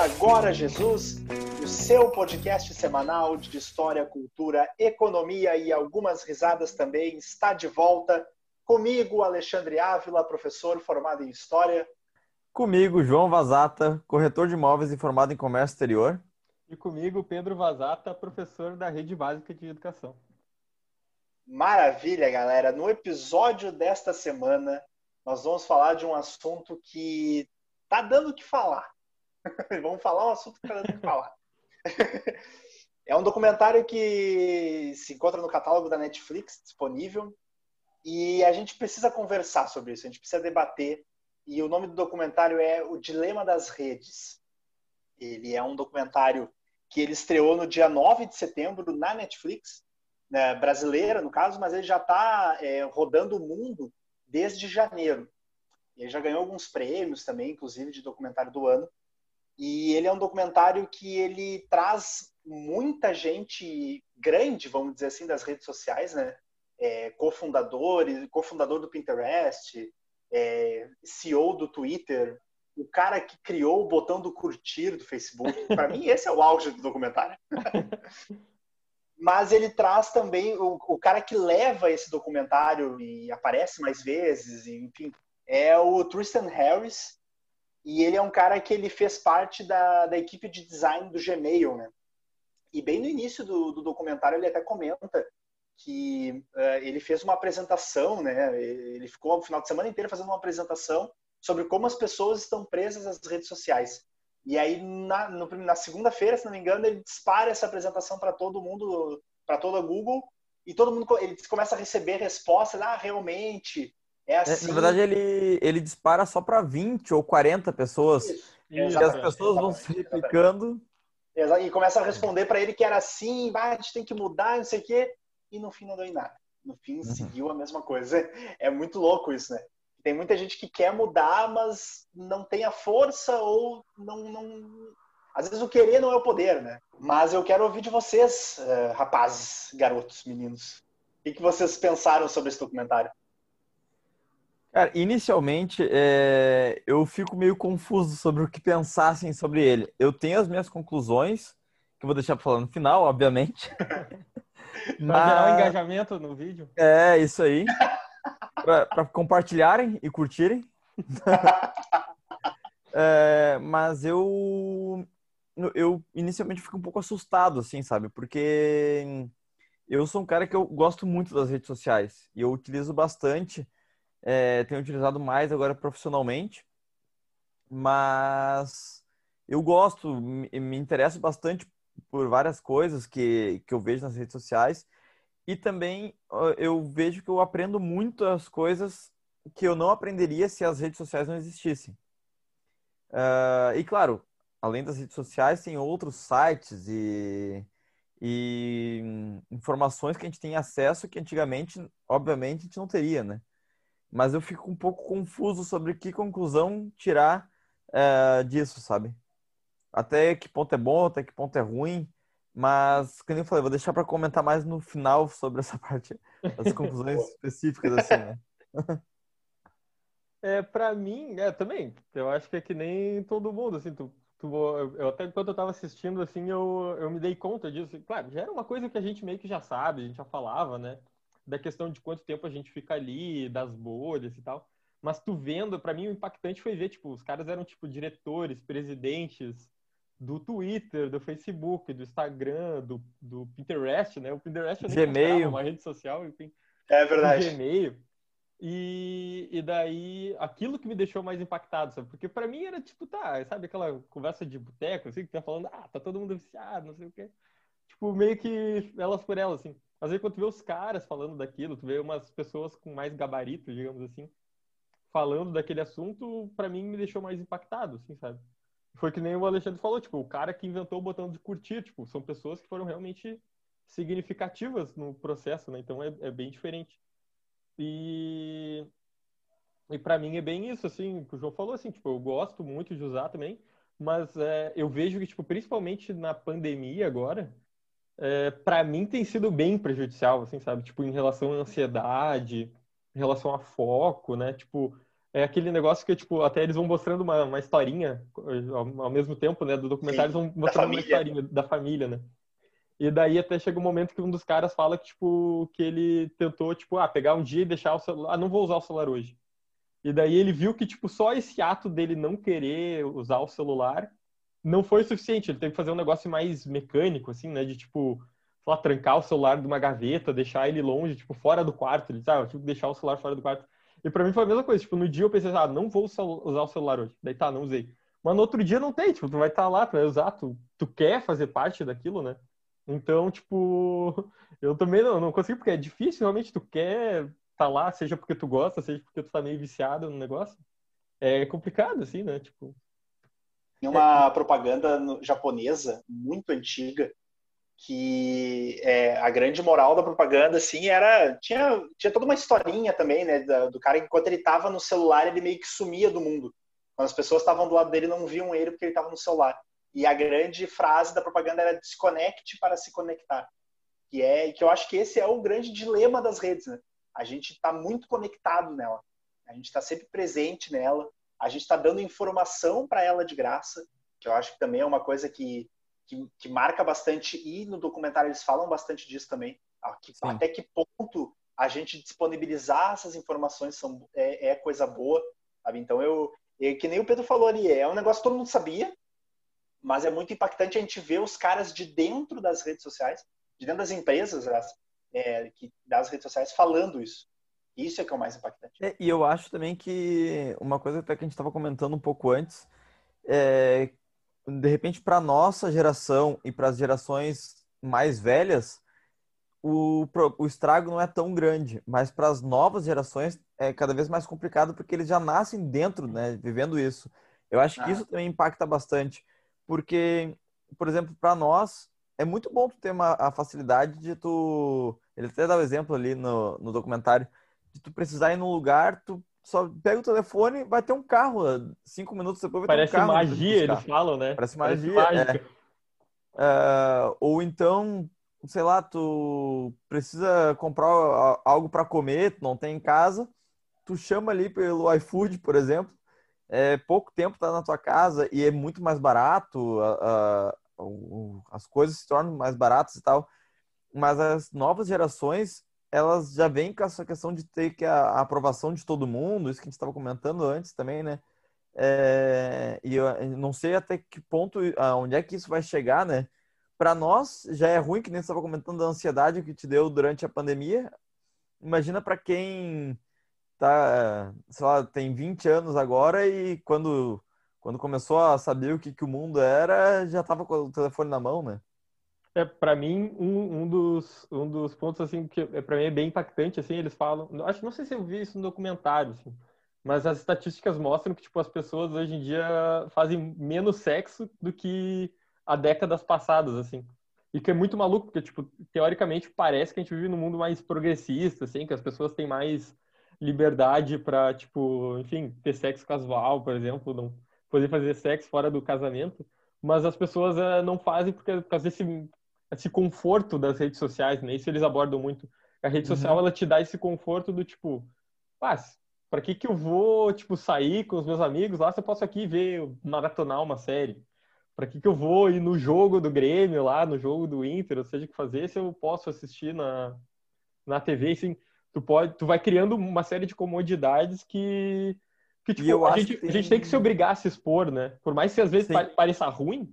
Agora Jesus, o seu podcast semanal de história, cultura, economia e algumas risadas também está de volta. Comigo, Alexandre Ávila, professor formado em História. Comigo, João Vazata, corretor de imóveis e formado em Comércio Exterior. E comigo, Pedro Vazata, professor da Rede Básica de Educação. Maravilha, galera! No episódio desta semana, nós vamos falar de um assunto que tá dando o que falar. vamos falar um assunto que dando o que falar. é um documentário que se encontra no catálogo da Netflix, disponível, e a gente precisa conversar sobre isso, a gente precisa debater. E o nome do documentário é O Dilema das Redes. Ele é um documentário que ele estreou no dia 9 de setembro na Netflix, né, brasileira no caso, mas ele já está é, rodando o mundo desde janeiro. Ele já ganhou alguns prêmios também, inclusive de documentário do ano. E ele é um documentário que ele traz muita gente grande, vamos dizer assim, das redes sociais, né? É, cofundador, cofundador do Pinterest, é, CEO do Twitter, o cara que criou o botão do curtir do Facebook. Para mim, esse é o auge do documentário. Mas ele traz também o, o, cara que leva esse documentário e aparece mais vezes, e, enfim, é o Tristan Harris. E ele é um cara que ele fez parte da, da equipe de design do Gmail, né? E bem no início do, do documentário ele até comenta que uh, ele fez uma apresentação, né? Ele ficou o final de semana inteiro fazendo uma apresentação sobre como as pessoas estão presas às redes sociais. E aí, na, na segunda-feira, se não me engano, ele dispara essa apresentação para todo mundo, para toda a Google, e todo mundo ele começa a receber respostas, ah, realmente, é assim. Na verdade, ele, ele dispara só para 20 ou 40 pessoas. Isso. E as pessoas vão se replicando. E começa a responder para ele que era assim, ah, a gente tem que mudar, não sei o quê, e no fim não deu em nada. No fim, uhum. seguiu a mesma coisa. É muito louco isso, né? Tem muita gente que quer mudar, mas não tem a força ou não, não... Às vezes o querer não é o poder, né? Mas eu quero ouvir de vocês, uh, rapazes, garotos, meninos. O que vocês pensaram sobre esse documentário? Cara, inicialmente é... eu fico meio confuso sobre o que pensassem sobre ele. Eu tenho as minhas conclusões, que eu vou deixar para falar no final, obviamente. Mas... gerar um engajamento no vídeo. É, isso aí para compartilharem e curtirem. é, mas eu eu inicialmente fico um pouco assustado, assim, sabe? Porque eu sou um cara que eu gosto muito das redes sociais e eu utilizo bastante, é, tenho utilizado mais agora profissionalmente, mas eu gosto, me, me interesso bastante por várias coisas que, que eu vejo nas redes sociais e também eu vejo que eu aprendo muito as coisas que eu não aprenderia se as redes sociais não existissem. Uh, e claro, além das redes sociais, tem outros sites e, e informações que a gente tem acesso que antigamente, obviamente, a gente não teria, né? Mas eu fico um pouco confuso sobre que conclusão tirar uh, disso, sabe? Até que ponto é bom, até que ponto é ruim. Mas, como eu falei, vou deixar para comentar mais no final sobre essa parte, as conclusões específicas, assim, né? É, para mim, é, também, eu acho que é que nem todo mundo, assim, tu, tu, eu, até enquanto eu tava assistindo, assim, eu, eu me dei conta disso. Claro, já era uma coisa que a gente meio que já sabe, a gente já falava, né? Da questão de quanto tempo a gente fica ali, das bolhas e tal. Mas tu vendo, para mim o impactante foi ver, tipo, os caras eram, tipo, diretores, presidentes, do Twitter, do Facebook, do Instagram, do, do Pinterest, né? O Pinterest eu Gmail. uma rede social, enfim. É verdade. Gmail. E, e daí, aquilo que me deixou mais impactado, sabe? Porque para mim era tipo, tá, sabe aquela conversa de boteco, assim, que tá falando, ah, tá todo mundo viciado, não sei o quê. Tipo, meio que elas por elas, assim. Às vezes quando tu vê os caras falando daquilo, tu vê umas pessoas com mais gabarito, digamos assim, falando daquele assunto, para mim me deixou mais impactado, assim, sabe? foi que nem o Alexandre falou, tipo, o cara que inventou o botão de curtir, tipo, são pessoas que foram realmente significativas no processo, né? Então é, é bem diferente. E e para mim é bem isso, assim, que o João falou, assim, tipo, eu gosto muito de usar também, mas é, eu vejo que, tipo, principalmente na pandemia agora, é, para mim tem sido bem prejudicial, assim, sabe? Tipo, em relação à ansiedade, em relação a foco, né? Tipo, é aquele negócio que, tipo, até eles vão mostrando uma, uma historinha ao, ao mesmo tempo, né? Do documentário, Sim, eles vão mostrando uma historinha da família, né? E daí até chega um momento que um dos caras fala que, tipo, que ele tentou, tipo, ah, pegar um dia e deixar o celular. Ah, não vou usar o celular hoje. E daí ele viu que, tipo, só esse ato dele não querer usar o celular não foi suficiente. Ele teve que fazer um negócio mais mecânico, assim, né? De, tipo, lá, trancar o celular de uma gaveta, deixar ele longe, tipo, fora do quarto. Ele, sabe, tipo, deixar o celular fora do quarto. E pra mim foi a mesma coisa. Tipo, no dia eu pensei, ah, não vou usar o celular hoje. Daí tá, não usei. Mas no outro dia não tem, tipo, tu vai estar tá lá, tu vai usar, tu, tu quer fazer parte daquilo, né? Então, tipo, eu também não, não consigo, porque é difícil, realmente, tu quer estar tá lá, seja porque tu gosta, seja porque tu tá meio viciado no negócio. É complicado, assim, né? Tipo. Tem uma propaganda japonesa muito antiga que é, a grande moral da propaganda assim era tinha, tinha toda uma historinha também né do, do cara enquanto ele estava no celular ele meio que sumia do mundo quando as pessoas estavam do lado dele não viam ele porque ele estava no celular e a grande frase da propaganda era desconecte para se conectar. Que é que eu acho que esse é o grande dilema das redes, né? A gente está muito conectado nela. A gente está sempre presente nela. A gente está dando informação para ela de graça, que eu acho que também é uma coisa que, que, que, marca bastante. E no documentário eles falam bastante disso também. Até que ponto a gente disponibilizar essas informações são, é, é coisa boa. Sabe? Então, eu, é, que nem o Pedro falou ali, é um negócio que todo mundo sabia, mas é muito impactante a gente ver os caras de dentro das redes sociais, de dentro das empresas é, que, das redes sociais falando isso. Isso é que é o mais impactante. É, e eu acho também que uma coisa até que a gente estava comentando um pouco antes, é, de repente para nossa geração e para as gerações mais velhas, o, o estrago não é tão grande, mas para as novas gerações é cada vez mais complicado porque eles já nascem dentro, né, vivendo isso. Eu acho que ah. isso também impacta bastante porque, por exemplo, para nós é muito bom tu ter uma, a facilidade de tu. Ele até dá o um exemplo ali no, no documentário, de tu precisar ir num lugar, tu só pega o telefone, vai ter um carro. Cinco minutos depois vai Parece ter um carro. Parece magia, eles falam, né? Parece magia. Parece é. Uh, ou então, sei lá, tu precisa comprar algo para comer, tu não tem em casa, tu chama ali pelo iFood, por exemplo, é, pouco tempo está na tua casa e é muito mais barato, a, a, as coisas se tornam mais baratas e tal, mas as novas gerações elas já vêm com essa questão de ter que a, a aprovação de todo mundo, isso que a gente estava comentando antes também, né? É, e eu não sei até que ponto, onde é que isso vai chegar, né? Para nós já é ruim, que nem estava comentando, a ansiedade que te deu durante a pandemia. Imagina para quem tá, sei lá, tem 20 anos agora e quando, quando começou a saber o que, que o mundo era, já tava com o telefone na mão, né? É, para mim, um, um, dos, um dos pontos, assim, que é, para mim é bem impactante, assim, eles falam, acho, não sei se eu vi isso no documentário, assim, mas as estatísticas mostram que, tipo, as pessoas hoje em dia fazem menos sexo do que há décadas passadas, assim. E que é muito maluco, porque, tipo, teoricamente parece que a gente vive num mundo mais progressista, assim, que as pessoas têm mais liberdade para, tipo, enfim, ter sexo casual, por exemplo, não poder fazer sexo fora do casamento, mas as pessoas uh, não fazem porque, por causa desse esse conforto das redes sociais, né? Isso eles abordam muito. A rede uhum. social, ela te dá esse conforto do tipo, ah, para que que eu vou, tipo, sair com os meus amigos lá se eu posso aqui ver, maratonar uma série? Para que que eu vou ir no jogo do Grêmio lá, no jogo do Inter, ou seja, o que fazer se eu posso assistir na, na TV, assim tu pode, tu vai criando uma série de comodidades que, que tipo, a, gente, tem... a gente tem que se obrigar a se expor, né? Por mais que às vezes Sim. pareça ruim,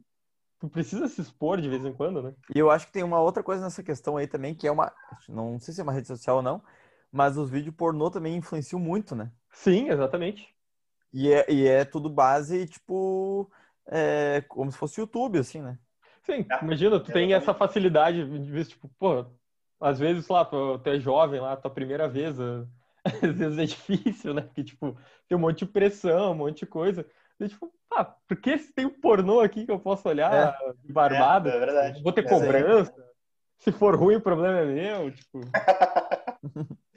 tu precisa se expor de vez em quando, né? E eu acho que tem uma outra coisa nessa questão aí também, que é uma, não sei se é uma rede social ou não, mas os vídeos pornô também influenciam muito, né? Sim, exatamente. E é, e é tudo base, tipo, é, como se fosse YouTube, assim, né? Sim, imagina, tu tem essa facilidade de ver, tipo, pô, às vezes, lá, tu, tu é jovem lá, tua primeira vez, às vezes é difícil, né? Porque, tipo, tem um monte de pressão, um monte de coisa. E, tipo, ah, por que se tem um pornô aqui que eu posso olhar é. de barbada? É, é verdade. Vou ter é cobrança. Se for ruim, o problema é meu, tipo...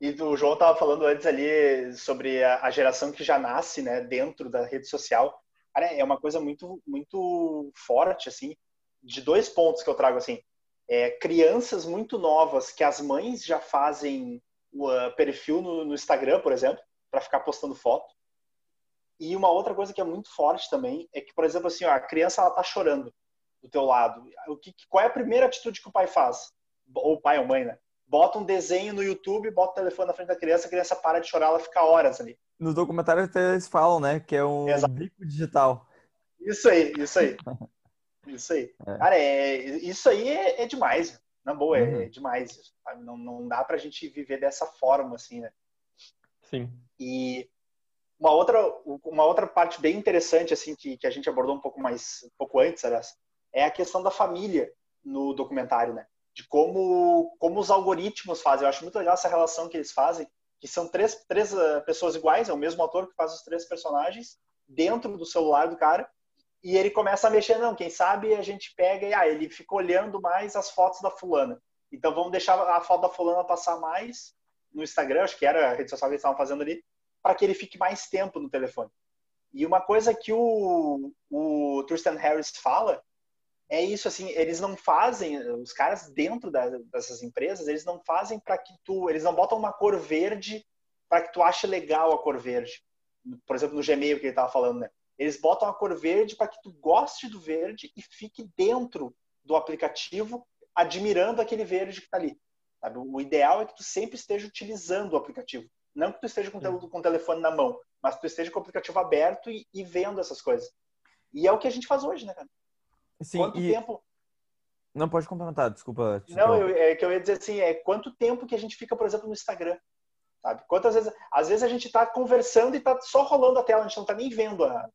E o João estava falando antes ali sobre a, geração que já nasce, né, dentro da rede social. Cara, é uma coisa muito, muito forte, assim, de dois pontos que eu trago, assim é, crianças muito novas que as mães já fazem o uh, perfil no, no, Instagram, por exemplo. para ficar postando foto. E uma outra coisa que é muito forte também é que, por exemplo, assim, ó, a criança ela tá chorando do teu lado. O que, qual é a primeira atitude que o pai faz? Ou o pai ou mãe, né? Bota um desenho no YouTube, bota o telefone na frente da criança, a criança para de chorar, ela fica horas ali. No documentário até eles falam, né? Que é um Exato. bico digital. Isso aí, isso aí. Isso aí. É. Cara, é, isso aí é, é demais. Na boa, é, uhum. é demais. Não, não dá pra gente viver dessa forma, assim, né? Sim. E uma outra, uma outra parte bem interessante, assim, que, que a gente abordou um pouco mais, um pouco antes, aliás, é a questão da família no documentário, né? De como, como os algoritmos fazem. Eu acho muito legal essa relação que eles fazem, que são três, três uh, pessoas iguais, é o mesmo ator que faz os três personagens, dentro do celular do cara, e ele começa a mexer, não, quem sabe a gente pega e ah, ele fica olhando mais as fotos da fulana. Então vamos deixar a foto da fulana passar mais no Instagram, acho que era a rede social que eles estavam fazendo ali, para que ele fique mais tempo no telefone. E uma coisa que o, o Tristan Harris fala é isso, assim, eles não fazem, os caras dentro da, dessas empresas, eles não fazem para que tu, eles não botam uma cor verde para que tu ache legal a cor verde. Por exemplo, no Gmail que ele estava falando, né? Eles botam a cor verde para que tu goste do verde e fique dentro do aplicativo admirando aquele verde que está ali. Sabe? O ideal é que tu sempre esteja utilizando o aplicativo. Não que tu esteja com, o, com o telefone na mão, mas que tu esteja com o aplicativo aberto e, e, vendo essas coisas. E é o que a gente faz hoje, né, cara? Sim, quanto e... tempo. Não pode complementar, desculpa. Não, eu, é que eu ia dizer assim, é quanto tempo que a gente fica, por exemplo, no Instagram. Sabe? Quantas vezes. Às vezes a gente está conversando e está só rolando a tela, a gente não está nem vendo a,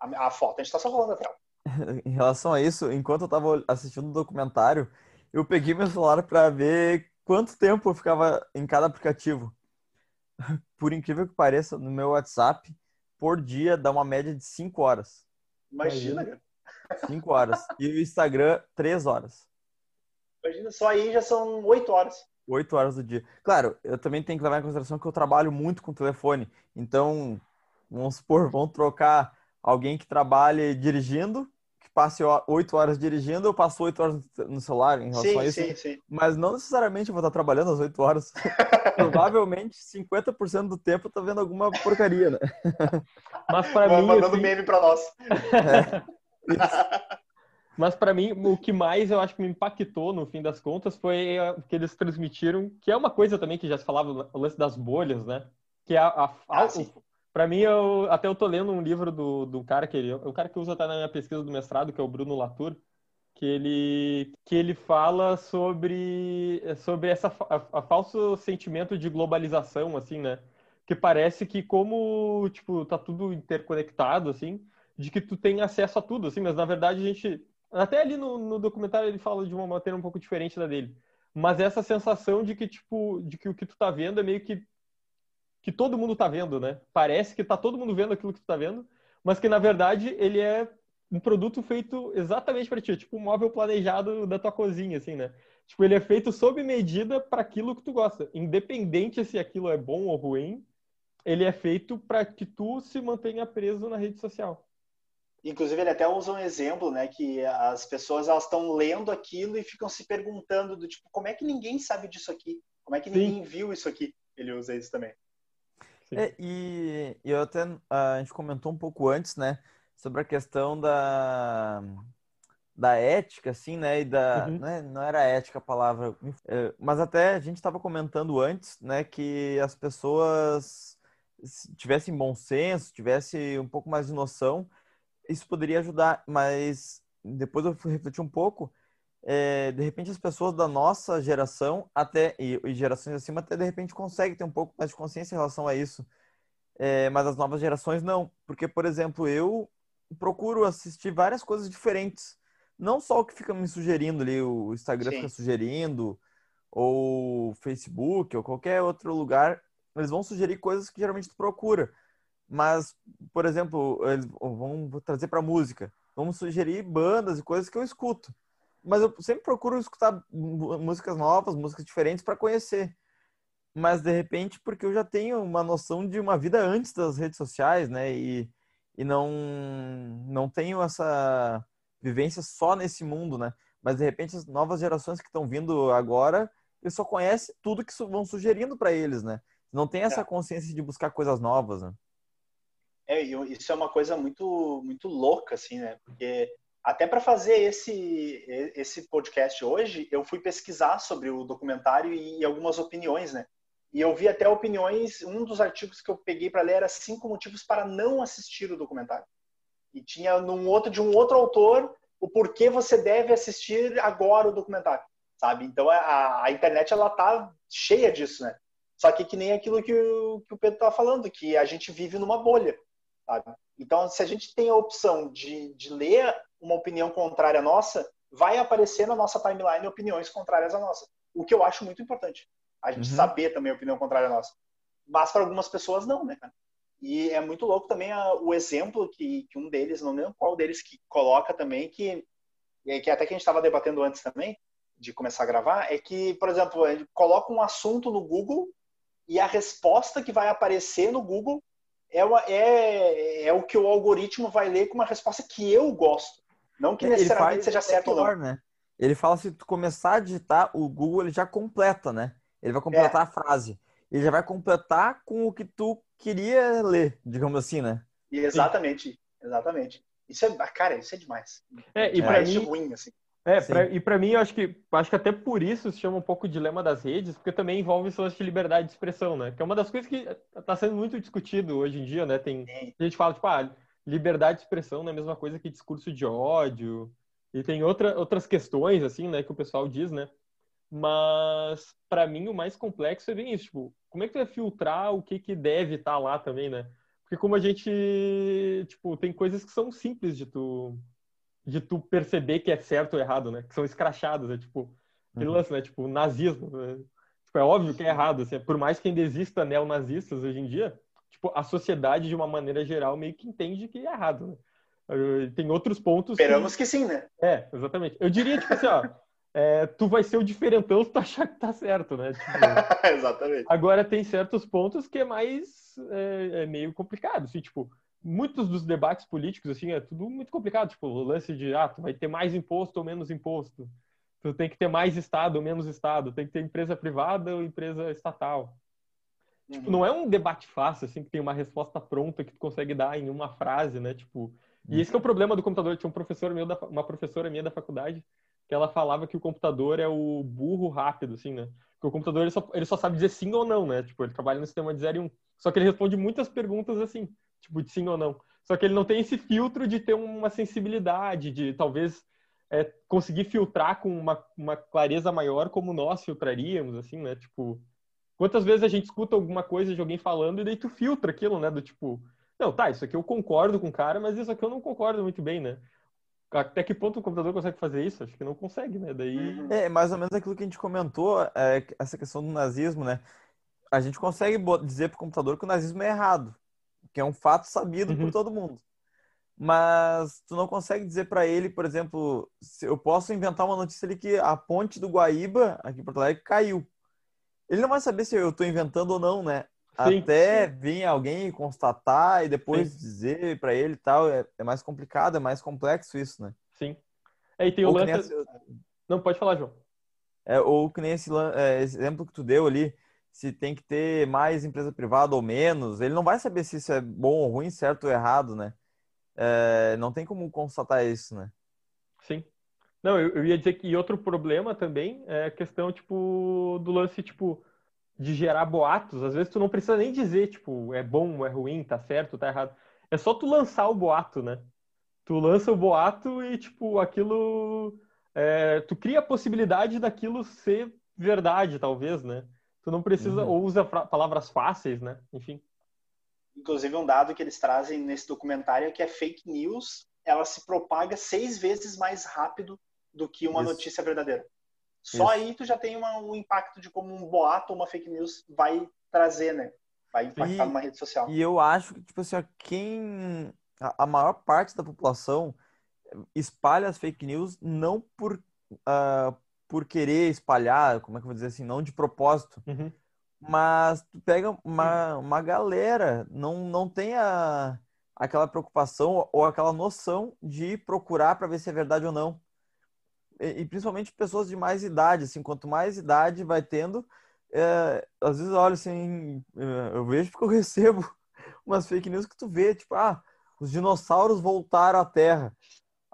a, a foto, a gente está só rolando a tela. em relação a isso, enquanto eu estava assistindo o documentário, eu peguei meu celular para ver quanto tempo eu ficava em cada aplicativo. Por incrível que pareça, no meu WhatsApp, por dia dá uma média de 5 horas. Imagina, cara. 5 horas. E o Instagram, 3 horas. Imagina, só aí já são 8 horas. 8 horas do dia. Claro, eu também tenho que levar em consideração que eu trabalho muito com telefone. Então, vamos supor, vamos trocar alguém que trabalhe dirigindo, passe 8 horas dirigindo, eu passo 8 horas no celular em relação sim, a isso. Sim, sim. Mas não necessariamente eu vou estar trabalhando as 8 horas. Provavelmente 50% do tempo eu tô vendo alguma porcaria, né? Mas para mim. Mandando assim... meme para nós. É. Mas para mim, o que mais eu acho que me impactou no fim das contas foi que eles transmitiram, que é uma coisa também que já se falava, o lance das bolhas, né? Que é a, a, ah, para mim, eu, até eu tô lendo um livro do, do cara que ele, o cara que usa até na minha pesquisa do mestrado, que é o Bruno Latour, que ele, que ele fala sobre, sobre essa a, a falso sentimento de globalização, assim, né? Que parece que como, tipo, tá tudo interconectado, assim, de que tu tem acesso a tudo, assim, mas na verdade a gente, até ali no, no documentário ele fala de uma maneira um pouco diferente da dele, mas essa sensação de que, tipo, de que o que tu tá vendo é meio que que todo mundo está vendo, né? Parece que está todo mundo vendo aquilo que tu está vendo, mas que na verdade ele é um produto feito exatamente para ti, é tipo um móvel planejado da tua cozinha, assim, né? Tipo, ele é feito sob medida para aquilo que tu gosta, independente se aquilo é bom ou ruim, ele é feito para que tu se mantenha preso na rede social. Inclusive, ele até usa um exemplo, né, que as pessoas elas estão lendo aquilo e ficam se perguntando do tipo, como é que ninguém sabe disso aqui? Como é que Sim. ninguém viu isso aqui? Ele usa isso também. É, e, e eu até a gente comentou um pouco antes, né, sobre a questão da da ética, assim, né, e da uhum. né, não era ética a palavra, é, mas até a gente estava comentando antes, né, que as pessoas tivessem bom senso, tivessem um pouco mais de noção, isso poderia ajudar, mas depois eu fui refletir um pouco é, de repente as pessoas da nossa geração até e, e, gerações acima até de repente conseguem ter um pouco mais de consciência em relação a isso, é, mas as novas gerações não, porque por exemplo eu procuro assistir várias coisas diferentes, não só o que fica me sugerindo ali, o Instagram Sim. fica sugerindo ou Facebook ou qualquer outro lugar, eles vão sugerir coisas que geralmente tu procura, mas por exemplo eles vão trazer para música, vamos sugerir bandas e coisas que eu escuto mas eu sempre procuro escutar músicas novas, músicas diferentes para conhecer. Mas de repente, porque eu já tenho uma noção de uma vida antes das redes sociais, né? E, e não não tenho essa vivência só nesse mundo, né? Mas de repente as novas gerações que estão vindo agora, eles só conhecem tudo que vão sugerindo para eles, né? não tem essa é. consciência de buscar coisas novas, né? É, isso é uma coisa muito, muito louca, assim, né? Porque até para fazer esse, esse podcast hoje, eu fui pesquisar sobre o documentário e algumas opiniões, né? E eu vi até opiniões, um dos artigos que eu peguei para ler era cinco motivos para não assistir o documentário. E tinha num outro de um outro autor o porquê você deve assistir agora o documentário, sabe? Então a, a internet ela tá cheia disso, né? Só que que nem aquilo que o, que o Pedro estava falando, que a gente vive numa bolha, sabe? Então se a gente tem a opção de, de ler uma opinião contrária à nossa, vai aparecer na nossa timeline opiniões contrárias à nossa. O que eu acho muito importante. A gente uhum. saber também a opinião contrária à nossa. Mas para algumas pessoas não, né, cara? E é muito louco também a, o exemplo que, que, um deles, não lembro qual deles, que coloca também, que, que até que a gente estava debatendo antes também, de começar a gravar, é que, por exemplo, ele coloca um assunto no Google e a resposta que vai aparecer no Google é, uma, é, é o que o algoritmo vai ler com uma resposta que eu gosto. Não que necessariamente seja certo ou não. Né? Ele fala se tu começar a digitar, o Google ele já completa, né? Ele vai completar é. a frase. Ele já vai completar com o que tu queria ler, digamos assim, né? exatamente, exatamente. Isso é, cara, isso é demais. É, e para mim, ruim, assim. É, pra, e para mim, eu acho que acho que até por isso se chama um pouco dilema das redes, porque também envolve esse de liberdade de expressão, né? Que é uma das coisas que está sendo muito discutido hoje em dia, né? Tem a gente fala tipo, ah, liberdade de expressão não é a mesma coisa que discurso de ódio. E tem outra, outras questões assim, né, que o pessoal diz, né? Mas para mim o mais complexo é bem isso, tipo, como é que tu vai filtrar o que que deve estar tá lá também, né? Porque como a gente, tipo, tem coisas que são simples de tu de tu perceber que é certo ou errado, né? Que são escrachadas, é tipo, aquele uhum. lance, né? Tipo, nazismo, né? tipo, é óbvio que é errado, assim, por mais que ainda exista neonazistas hoje em dia, tipo, a sociedade de uma maneira geral meio que entende que é errado, né? Tem outros pontos. Esperamos que... que sim, né? É, exatamente. Eu diria, tipo assim, ó, é, tu vai ser o diferentão se tu achar que tá certo, né? Tipo, Exatamente. Agora tem certos pontos que é mais é, é, meio complicado, assim, tipo, muitos dos debates políticos, assim, é tudo muito complicado, tipo, o lance de, ah, tu vai ter mais imposto ou menos imposto, tu tem que ter mais Estado ou menos Estado, tem que ter empresa privada ou empresa estatal. Tipo, uhum. Não é um debate fácil, assim, que tem uma resposta pronta que tu consegue dar em uma frase, né, tipo... E esse é o problema do computador. Tinha um professor meu, da, uma professora minha da faculdade, que ela falava que o computador é o burro rápido, assim, né? Porque o computador ele só, ele só sabe dizer sim ou não, né? Tipo, ele trabalha no sistema de 0 e 1. Um. Só que ele responde muitas perguntas assim, tipo, de sim ou não. Só que ele não tem esse filtro de ter uma sensibilidade, de talvez é, conseguir filtrar com uma, uma clareza maior como nós filtraríamos, assim, né? Tipo, quantas vezes a gente escuta alguma coisa de alguém falando e daí tu filtra aquilo, né? Do tipo, não, tá, isso aqui eu concordo com o cara, mas isso aqui eu não concordo muito bem, né? Até que ponto o computador consegue fazer isso? Acho que não consegue, né? Daí... Uhum. É, mais ou menos aquilo que a gente comentou, é, essa questão do nazismo, né? A gente consegue dizer para o computador que o nazismo é errado, que é um fato sabido uhum. por todo mundo. Mas tu não consegue dizer para ele, por exemplo, eu posso inventar uma notícia ali que a ponte do Guaíba, aqui em Porto Alegre, caiu. Ele não vai saber se eu estou inventando ou não, né? Sim, Até vir alguém constatar e depois sim. dizer para ele e tal, é, é, mais complicado, é mais complexo isso, né? Sim. É, e tem o lance... Não, pode falar, João. É, ou que nem esse, é, exemplo que tu deu ali, se tem que ter mais empresa privada ou menos, ele não vai saber se isso é bom ou ruim, certo ou errado, né? É, não tem como constatar isso, né? Sim. Não, eu, eu ia dizer que outro problema também é a questão, tipo, do lance, tipo, de gerar boatos. Às vezes tu não precisa nem dizer, tipo, é bom, é ruim, tá certo, tá errado. É só tu lançar o boato, né? Tu lança o boato e, tipo, aquilo. É, tu cria a possibilidade daquilo ser verdade, talvez, né? Tu não precisa, uhum. ou usa palavras fáceis, né? Enfim. Inclusive, um dado que eles trazem nesse documentário é que a fake news ela se propaga seis vezes mais rápido do que uma Isso. notícia verdadeira. Só Isso. aí tu já tem uma, um impacto de como um boato ou uma fake news vai trazer, né? Vai impactar e, numa rede social. E eu acho que, tipo assim, quem. A, a maior parte da população espalha as fake news não por, uh, por querer espalhar, como é que eu vou dizer assim, não de propósito. Uhum. Mas tu pega uma, uma galera, não, não tem a, aquela preocupação ou aquela noção de procurar para ver se é verdade ou não e, principalmente pessoas de mais idade, assim, quanto mais idade vai tendo, é, às vezes eu olho assim, é, eu vejo porque eu recebo umas fake news que tu vê, tipo, ah, os dinossauros voltaram à Terra.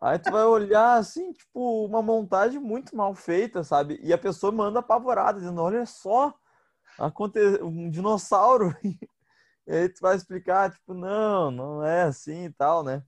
Aí tu vai olhar assim, tipo, uma montagem muito mal feita, sabe? E a pessoa manda apavorada, dizendo, olha só, aconte... um dinossauro. E aí tu vai explicar, tipo, não, não é assim e tal, né?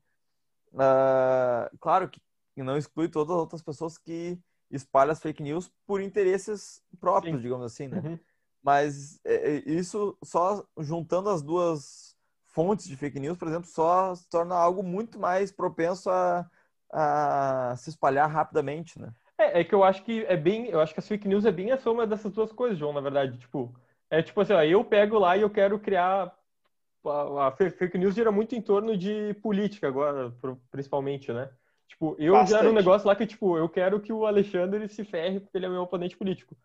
Uh, claro que não exclui todas as outras pessoas que espalham as fake news por interesses próprios, Sim. digamos assim, né? Uhum. Mas é, é, isso só juntando as duas fontes de fake news, por exemplo, só se torna algo muito mais propenso a, a se espalhar rapidamente, né? É, é que eu acho que é bem, eu acho que as fake news é bem a soma dessas duas coisas, João, na verdade, tipo, é tipo assim, ó, eu pego lá e eu quero criar a, fake news gira muito em torno de política agora, principalmente, né? Tipo, eu Bastante. gero um negócio lá que, tipo, eu quero que o Alexandre se ferre porque ele é meu oponente político.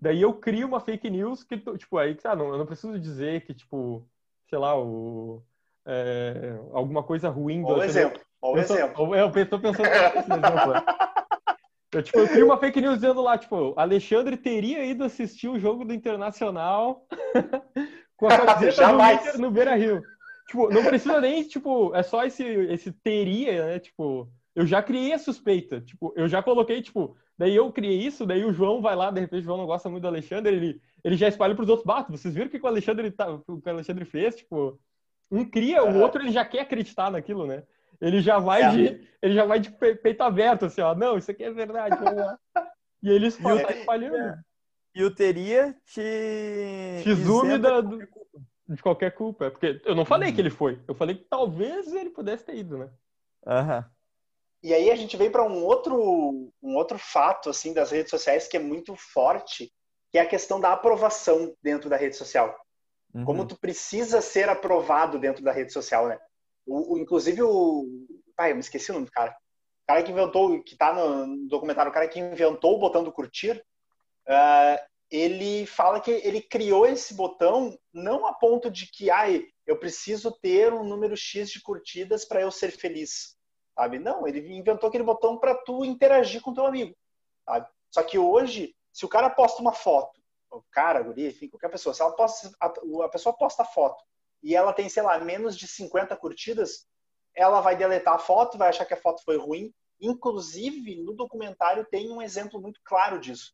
Daí eu crio uma fake news que, tipo, aí, ah, não, eu não preciso dizer que, tipo, sei lá, o, é, alguma coisa ruim do... Ou exemplo, ou exemplo. Eu estou pensando nesse exemplo. Né? Eu, tipo, eu crio uma fake news dizendo lá, tipo, Alexandre teria ido assistir o jogo do Internacional com a camiseta do Inter no Beira Rio. Tipo, não precisa nem, tipo, é só esse, esse teria, né? Tipo, eu já criei a suspeita. Tipo, eu já coloquei, tipo, daí eu criei isso, daí o João vai lá, de repente o João não gosta muito do Alexandre, ele, ele já espalha pros outros batos. Vocês viram o que o Alexandre, tá, o Alexandre fez? Tipo, um cria, o outro ele já quer acreditar naquilo, né? Ele já vai é. de, ele já vai de peito aberto, assim, ó, não, isso aqui é verdade. E ele está espalhando. É. E o teria te. Te exume da, de, qualquer de qualquer culpa. É porque eu não falei uhum. que ele foi. Eu falei que talvez ele pudesse ter ido, né? Aham. Uhum. E aí a gente vem para um outro, um outro fato assim das redes sociais que é muito forte, que é a questão da aprovação dentro da rede social. Uhum. Como tu precisa ser aprovado dentro da rede social, né? O, o, inclusive o. Pai, eu me esqueci o nome do cara. O cara que inventou, que tá no documentário, o cara que inventou o botão do curtir, uh, ele fala que ele criou esse botão não a ponto de que ai, eu preciso ter um número X de curtidas para eu ser feliz, sabe? Não, ele inventou aquele botão para tu interagir com teu amigo, sabe? Só que hoje, se o cara posta uma foto, o cara, a guria, enfim, qualquer pessoa, se ela posta, a, a pessoa posta a foto e ela tem, sei lá, menos de 50 curtidas, ela vai deletar a foto, vai achar que a foto foi ruim. Inclusive, no documentário tem um exemplo muito claro disso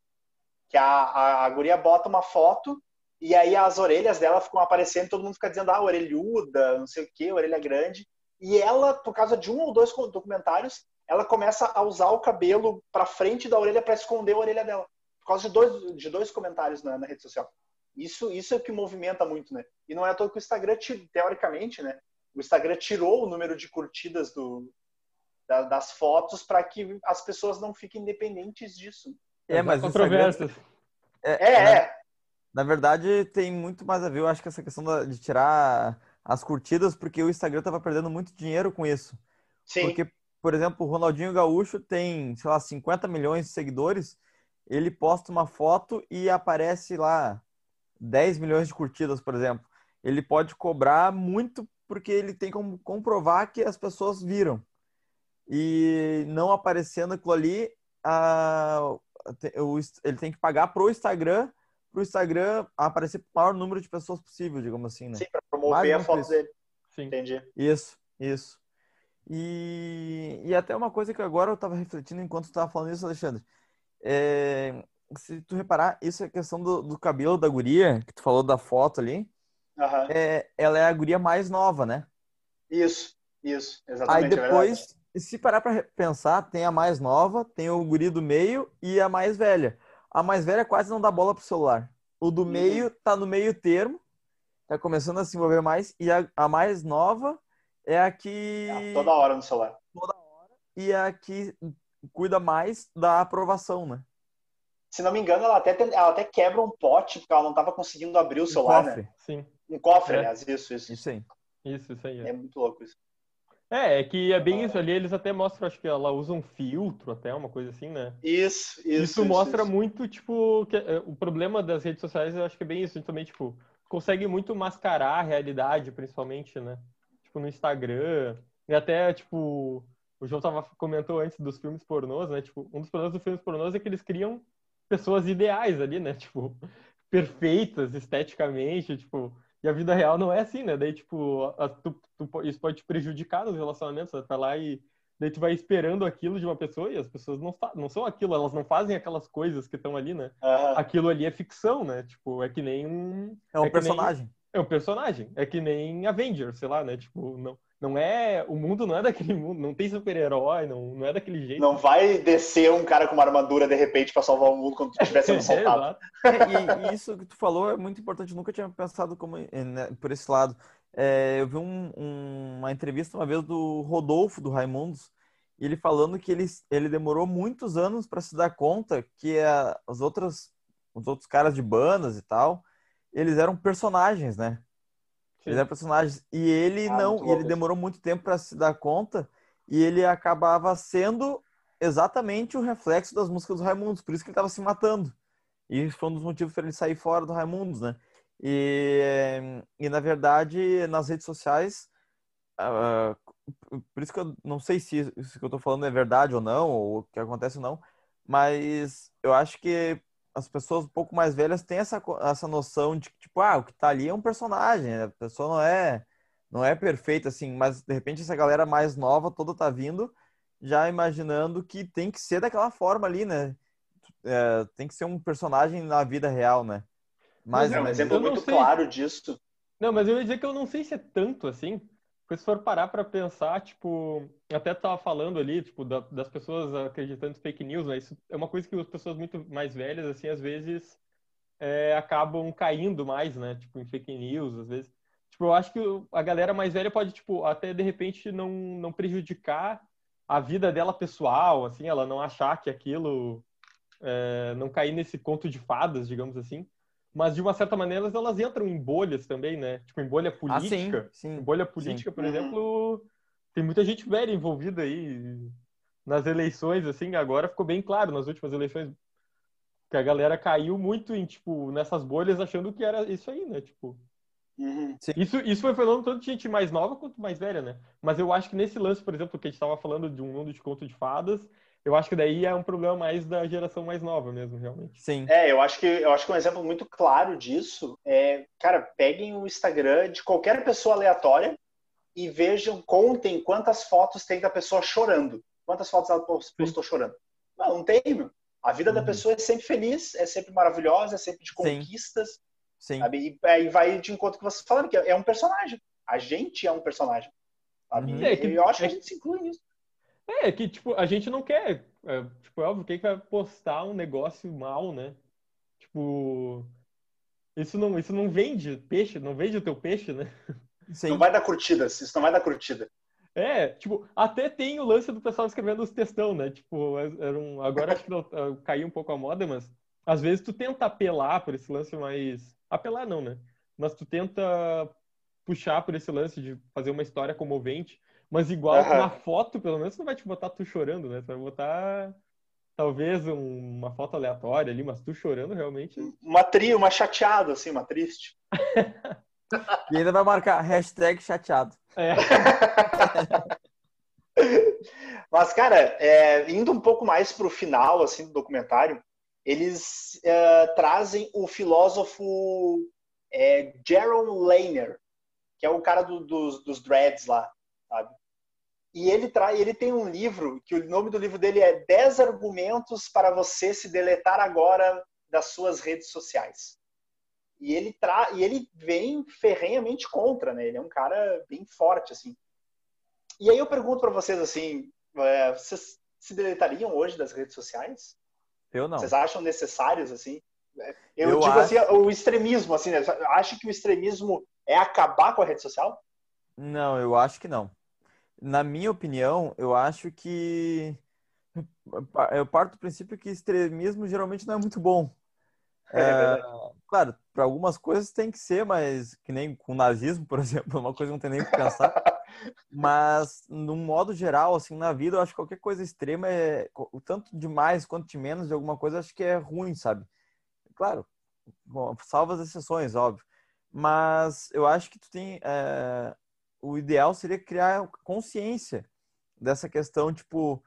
que a, a, a guria bota uma foto e aí as orelhas dela ficam aparecendo, todo mundo fica dizendo, ah, orelhuda, não sei o que, orelha grande. E ela, por causa de um ou dois documentários, ela começa a usar o cabelo para frente da orelha para esconder a orelha dela. Por causa de dois, de dois comentários na, na, rede social. Isso, isso é o que movimenta muito, né? E não é à toa que o Instagram, teoricamente, né? O Instagram tirou o número de curtidas do, da, das fotos para que as pessoas não fiquem dependentes disso. É, mas controvérsias. É, é, é. Na, verdade, tem muito mais a ver, eu acho que essa questão de tirar as curtidas, porque o Instagram tava perdendo muito dinheiro com isso. Sim. Porque, por exemplo, o Ronaldinho Gaúcho tem, sei lá, 50 milhões de seguidores, ele posta uma foto e aparece lá 10 milhões de curtidas, por exemplo. Ele pode cobrar muito porque ele tem como comprovar que as pessoas viram. E não aparecendo aquilo ali, a, ele tem que pagar pro Instagram, pro Instagram aparecer o maior número de pessoas possível, digamos assim, né? Sim, para promover Mais a foto dele. Sim. Entendi. Isso, isso. E, e até uma coisa que agora eu estava refletindo enquanto estava falando isso, Alexandre. É, se tu reparar, isso é questão do, do, cabelo da guria, que tu falou da foto ali. Uhum. É, ela é a guria mais nova, né? Isso, isso, exatamente. Aí é depois, se parar para pensar, tem a mais nova, tem o guri do meio e a mais velha. A mais velha quase não dá bola pro celular. O do uhum. meio tá no meio termo, tá começando a se envolver mais. E a, a mais nova é a que. É, toda hora no celular. Toda hora. E é a que cuida mais da aprovação, né? Se não me engano, ela até, ela até quebra um pote, porque ela não estava conseguindo abrir o celular, um cofre. né? Sim. Um cofre, é. aliás, isso, isso. Isso aí. Isso, isso aí. É, é muito louco isso. É, é que é bem isso ali, eles até mostram, acho que ela usa um filtro, até uma coisa assim, né? Isso, isso. Isso, mostra isso. muito, tipo, que é, o problema das redes sociais, eu acho que é bem isso, também, tipo, consegue muito mascarar a realidade, principalmente, né? Tipo, no Instagram, e até, tipo, o João tava, comentou antes dos filmes pornôs, né? Tipo, um dos problemas dos filmes pornôs é que eles criam pessoas ideais ali, né? Tipo, perfeitas esteticamente, tipo, e a vida real não é assim, né? Daí, tipo, a, tu, tu, isso pode te prejudicar nos relacionamentos, você tá lá e daí tu vai esperando aquilo de uma pessoa e as pessoas não, não são aquilo, elas não fazem aquelas coisas que estão ali, né? Aquilo ali é ficção, né? Tipo, é que nem um... É um É que nem- personagem. É um personagem. É que nem Avengers, sei lá, né? Tipo, não, não é... O mundo não é daquele mundo, não tem super-herói, não, não é daquele jeito. Não vai descer um cara com uma armadura de repente pra salvar o mundo quando tu estiver sendo É, assaltado. exato. É, e, e isso que tu falou é muito importante. Eu nunca tinha pensado como, eh, né, por esse lado. É, eu vi um- um- uma entrevista uma vez do Rodolfo, do Raimundos, e ele falando que ele, ele demorou muitos anos para se dar conta que a- as outras, os outros caras de bandas e tal, eles eram personagens, né? Eles eram personagens. E ele Ah, não, e ele demorou muito tempo para se dar conta, e ele acabava sendo exatamente o reflexo das músicas do Raimundos, por isso que ele estava se matando. E isso foi um dos motivos para ele sair fora do Raimundos, né? E, e na verdade, nas redes sociais, ah, por isso que eu não sei se isso que eu tô falando é verdade ou não, ou o que acontece ou não, mas eu acho que as pessoas um pouco mais velhas têm essa, essa noção de que, tipo, ah, o que tá ali é um personagem, né? a pessoa não é, não é perfeita, assim, mas de repente essa galera mais nova toda tá vindo já imaginando que tem que ser daquela forma ali, né? É, tem que ser um personagem na vida real, né? Mais Mas É um exemplo muito sei. claro disso. Não, mas eu ia dizer que eu não sei se é tanto assim. Porque se for parar pra pensar, tipo, até tu tava falando ali, tipo, da- das pessoas acreditando em fake news, né? Isso é uma coisa que as pessoas muito mais velhas, assim, às vezes é, acabam caindo mais, né? Tipo, em fake news, às vezes. Tipo, eu acho que a galera mais velha pode, tipo, até de repente não, não prejudicar a vida dela pessoal, assim, ela não achar que aquilo é, não cair nesse conto de fadas, digamos assim. Mas de uma certa maneira elas entram em bolhas também, né? Tipo, em bolha Ah, sim, política. sim. Em bolha política, por Uhum. exemplo, tem muita gente velha envolvida aí nas eleições, assim, agora ficou bem claro nas últimas eleições que a galera caiu muito em, tipo, nessas bolhas achando que era isso aí, né? Tipo, Uhum. isso, isso foi falando tanto de gente mais nova quanto mais velha, né? Mas eu acho que nesse lance, por exemplo, que a gente estava falando de um mundo de conto de fadas, eu acho que daí é um problema mais da geração mais nova mesmo, realmente. Sim. É, eu acho que eu acho que um exemplo muito claro disso é, cara, peguem o Instagram de qualquer pessoa aleatória e vejam, contem quantas fotos tem da pessoa chorando. Quantas fotos ela pos- postou chorando. Não, não tem, meu. A vida da Uhum. pessoa é sempre feliz, é sempre maravilhosa, é sempre de Sim. conquistas, Sim. sabe? E aí vai de encontro com você falando que é um personagem. A gente é um personagem. Sabe? Uhum. E É que- eu acho que é a gente se inclui nisso. É, que, tipo, a gente não quer. é, tipo, é óbvio, quem que vai postar um negócio mal, né? Tipo. Isso não, isso não vende peixe, não vende o teu peixe, né? Sim. Não vai dar curtidas, isso não vai dar curtida. É, tipo, até tem o lance do pessoal escrevendo os textão, né? Tipo, era um, agora acho que não, ah, caiu um pouco a moda, mas às vezes tu tenta apelar por esse lance mais. Apelar não, né? Mas tu tenta puxar por esse lance de fazer uma história comovente, mas igual na foto, pelo menos, não vai te botar tu chorando, né? Tu vai botar talvez um- uma foto aleatória ali, mas tu chorando realmente. Uma tri, uma chateada, assim, uma triste. E ainda vai marcar hashtag chateado. É. Mas, cara, é, indo um pouco mais pro final, assim, do documentário, eles é, trazem o filósofo é, Jaron Lanier, que é o cara do- dos, dos dreads lá, sabe? E ele, tra ele tem um livro, que o nome do livro dele é 10 argumentos para você se deletar agora das suas redes sociais. E ele, tra e ele vem ferrenhamente contra, né? Ele é um cara bem forte, assim. E aí eu pergunto para vocês, assim, é, vocês se deletariam hoje das redes sociais? Eu não. Vocês acham necessários, assim? Eu, Eu digo acho- assim, o extremismo, assim, né? Acho que o extremismo é acabar com a rede social? Não, eu acho que não. Na minha opinião, eu acho que eu parto do princípio que extremismo geralmente não é muito bom. É É, claro, para algumas coisas tem que ser, mas que nem com o nazismo, por exemplo, é uma coisa que não tem nem o que pensar. Mas, no modo geral, assim, na vida, eu acho que qualquer coisa extrema é tanto de mais quanto de menos de alguma coisa, acho que é ruim, sabe? Claro, bom, salvo as exceções, óbvio. Mas eu acho que tu tem. é, o ideal seria criar consciência dessa questão, tipo,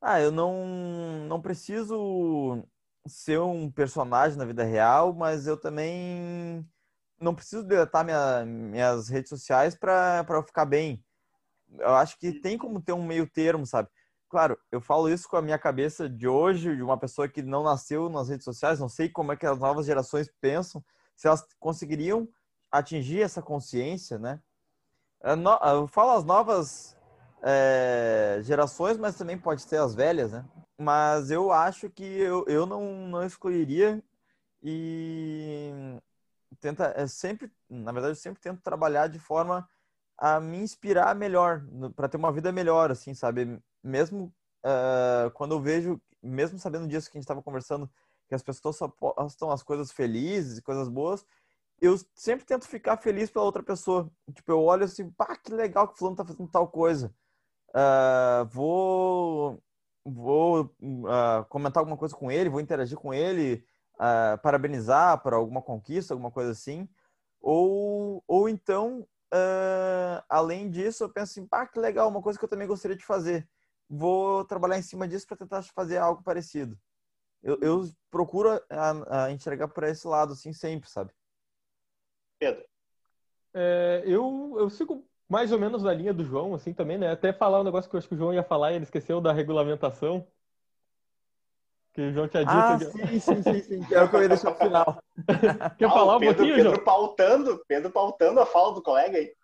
ah, eu não, não preciso ser um personagem na vida real, mas eu também não preciso deletar minha, minhas redes sociais para eu ficar bem. Eu acho que tem como ter um meio termo, sabe? Claro, eu falo isso com a minha cabeça de hoje, de uma pessoa que não nasceu nas redes sociais, não sei como é que as novas gerações pensam, se elas conseguiriam atingir essa consciência, né? Eu falo as novas é, gerações, mas também pode ser as velhas, né? Mas eu acho que eu, eu não, não excluiria e tenta é sempre, na verdade, eu sempre tento trabalhar de forma a me inspirar melhor, para ter uma vida melhor, assim, sabe? Mesmo uh, quando eu vejo, mesmo sabendo disso que a gente estava conversando, que as pessoas só postam as coisas felizes, coisas boas, eu sempre tento ficar feliz pela outra pessoa. Tipo, eu olho assim, pá, que legal que o fulano tá fazendo tal coisa. Uh, vou vou uh, comentar alguma coisa com ele, vou interagir com ele, uh, parabenizar por alguma conquista, alguma coisa assim. Ou, ou então, além disso, eu penso assim, pá, que legal, uma coisa que eu também gostaria de fazer. Vou trabalhar em cima disso para tentar fazer algo parecido. Eu, eu procuro a, a enxergar por esse lado, assim, sempre, sabe? Pedro. É, eu, eu sigo mais ou menos na linha do João, assim, também, né? Até falar um negócio que eu acho que o João ia falar e ele esqueceu da regulamentação. Que o João tinha dito. Ah, sim, sim, sim, sim. Que é o que eu ia deixar pro final. Quer ah, falar um Pedro, pouquinho, Pedro João? pautando, Pedro pautando a fala do colega aí.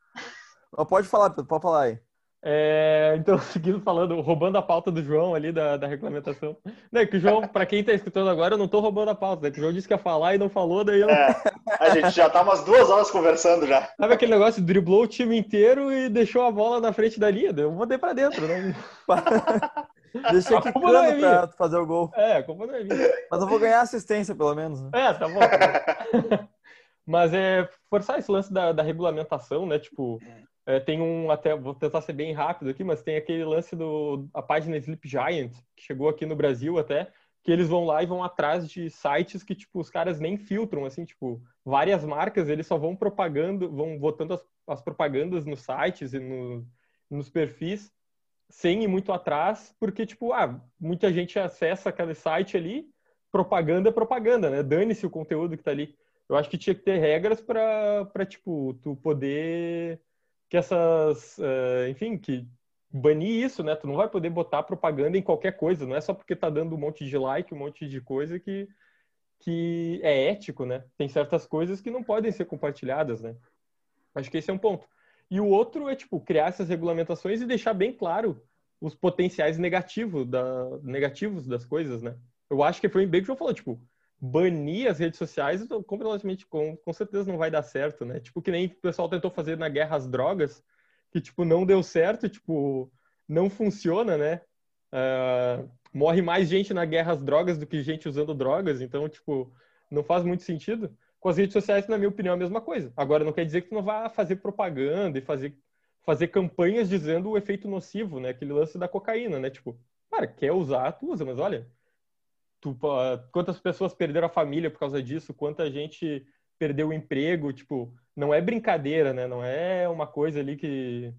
Pode falar, Pedro, pode falar aí. É, então, seguindo falando, roubando a pauta do João ali da, da regulamentação. Né, que o João, para quem está escutando agora, eu não estou roubando a pauta, né? Que o João disse que ia falar e não falou, daí eu. É, a gente já tá umas duas horas conversando já. Sabe aquele negócio, driblou o time inteiro e deixou a bola na frente da linha? Eu mandei para dentro, né? Deixei aqui não é pra fazer o gol. É, a culpa não é minha. Mas eu vou ganhar assistência, pelo menos. Né? É, tá bom. Tá bom. Mas é forçar esse lance da, da regulamentação, né? Tipo, é, tem um, até, vou tentar ser bem rápido aqui, mas tem aquele lance do, a página Sleep Giant, que chegou aqui no Brasil até, que eles vão lá e vão atrás de sites que, tipo, os caras nem filtram, assim, tipo, várias marcas, eles só vão propagando, vão botando as, as propagandas nos sites e no, nos perfis, sem ir muito atrás, porque, tipo, ah, muita gente acessa aquele site ali, propaganda é propaganda, né? Dane-se o conteúdo que tá ali. Eu acho que tinha que ter regras para, tipo, tu poder que essas, uh, enfim, que banir isso, né? Tu não vai poder botar propaganda em qualquer coisa, não é só porque tá dando um monte de like, um monte de coisa que, que é ético, né? Tem certas coisas que não podem ser compartilhadas, né? Acho que esse é um ponto. E o outro é, tipo, criar essas regulamentações e deixar bem claro os potenciais negativos, da, negativos das coisas, né? Eu acho que foi bem que o João falou, tipo, banir as redes sociais, então, completamente, com, com certeza não vai dar certo, né? Tipo, que nem o pessoal tentou fazer na guerra às drogas, que, tipo, não deu certo, tipo, não funciona, né? Uh, morre mais gente na guerra às drogas do que gente usando drogas, então, tipo, não faz muito sentido. Com as redes sociais, na minha opinião, é a mesma coisa. Agora, não quer dizer que tu não vá fazer propaganda e fazer, fazer campanhas dizendo o efeito nocivo, né? Aquele lance da cocaína, né? Tipo, cara, quer usar, tu usa, mas olha, tu, quantas pessoas perderam a família por causa disso, quanta gente perdeu o emprego, tipo, não é brincadeira, né? Não é uma coisa ali que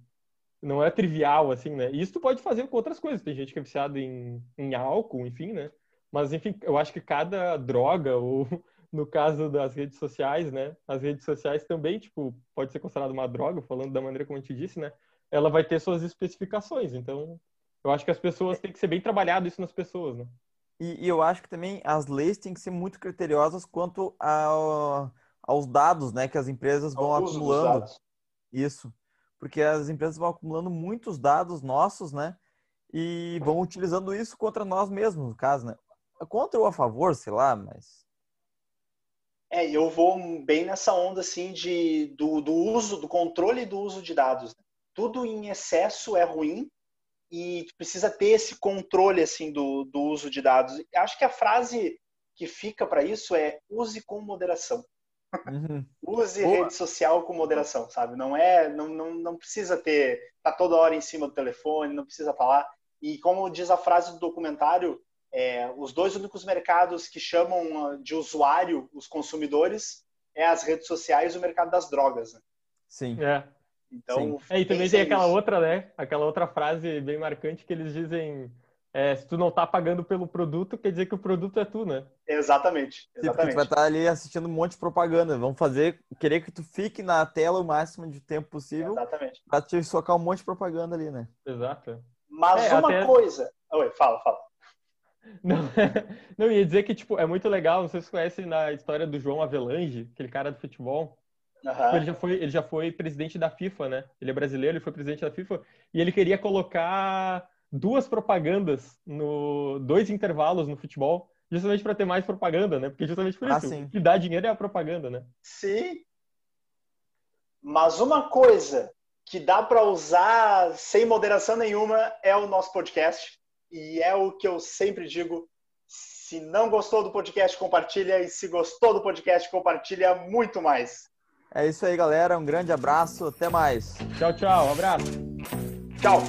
não é trivial, assim, né? Isso tu pode fazer com outras coisas. Tem gente que é viciado em, em álcool, enfim, né? Mas, enfim, eu acho que cada droga, ou no caso das redes sociais, né? As redes sociais também, tipo, pode ser considerada uma droga, falando da maneira como a gente disse, né? Ela vai ter suas especificações. Então, eu acho que as pessoas têm que ser bem trabalhado isso nas pessoas, né? E, e, eu acho que também as leis têm que ser muito criteriosas quanto a, aos dados né, que as empresas vão acumulando. Isso. Porque as empresas vão acumulando muitos dados nossos, né? E vão utilizando isso contra nós mesmos, no caso, né? Contra ou a favor, sei lá, mas. É, eu vou bem nessa onda, assim, de, do, do uso, do controle do uso de dados. Né? Tudo em excesso é ruim, e precisa ter esse controle assim do, do uso de dados. Acho que a frase que fica para isso é use com moderação. Uhum. use Boa. rede social com moderação, sabe? Não é, não, não, não precisa ter, tá toda hora em cima do telefone, não precisa falar. E como diz a frase do documentário, é, os dois únicos mercados que chamam ah, de usuário os consumidores é as redes sociais e o mercado das drogas. Né? Sim. É. Então, é, e também tem aquela outra, né? Aquela outra frase bem marcante que eles dizem é, se tu não tá pagando pelo produto, quer dizer que o produto é tu, né? Exatamente. Porque tu exatamente. vai estar ali assistindo um monte de propaganda. Vamos fazer, querer que tu fique na tela o máximo de tempo possível Exatamente. pra te socar um monte de propaganda ali, né? Exato. Mas É, uma até- coisa. Oi, fala, fala. Não, não, ia dizer que, tipo, é muito legal, não sei se vocês conhecem na história do João Avelange, aquele cara do futebol. Aham. Ele já foi, ele já foi presidente da FIFA, né? Ele é brasileiro, ele foi presidente da FIFA e ele queria colocar duas propagandas no dois intervalos no futebol, justamente para ter mais propaganda, né? Porque justamente por Ah, isso, sim. que dá dinheiro é a propaganda, né? Sim. Mas uma coisa que dá para usar sem moderação nenhuma é o nosso podcast. E é o que eu sempre digo. Se não gostou do podcast, compartilha. E se gostou do podcast, compartilha muito mais. É isso aí, galera. Um grande abraço. Até mais. Tchau, tchau, um abraço. Tchau!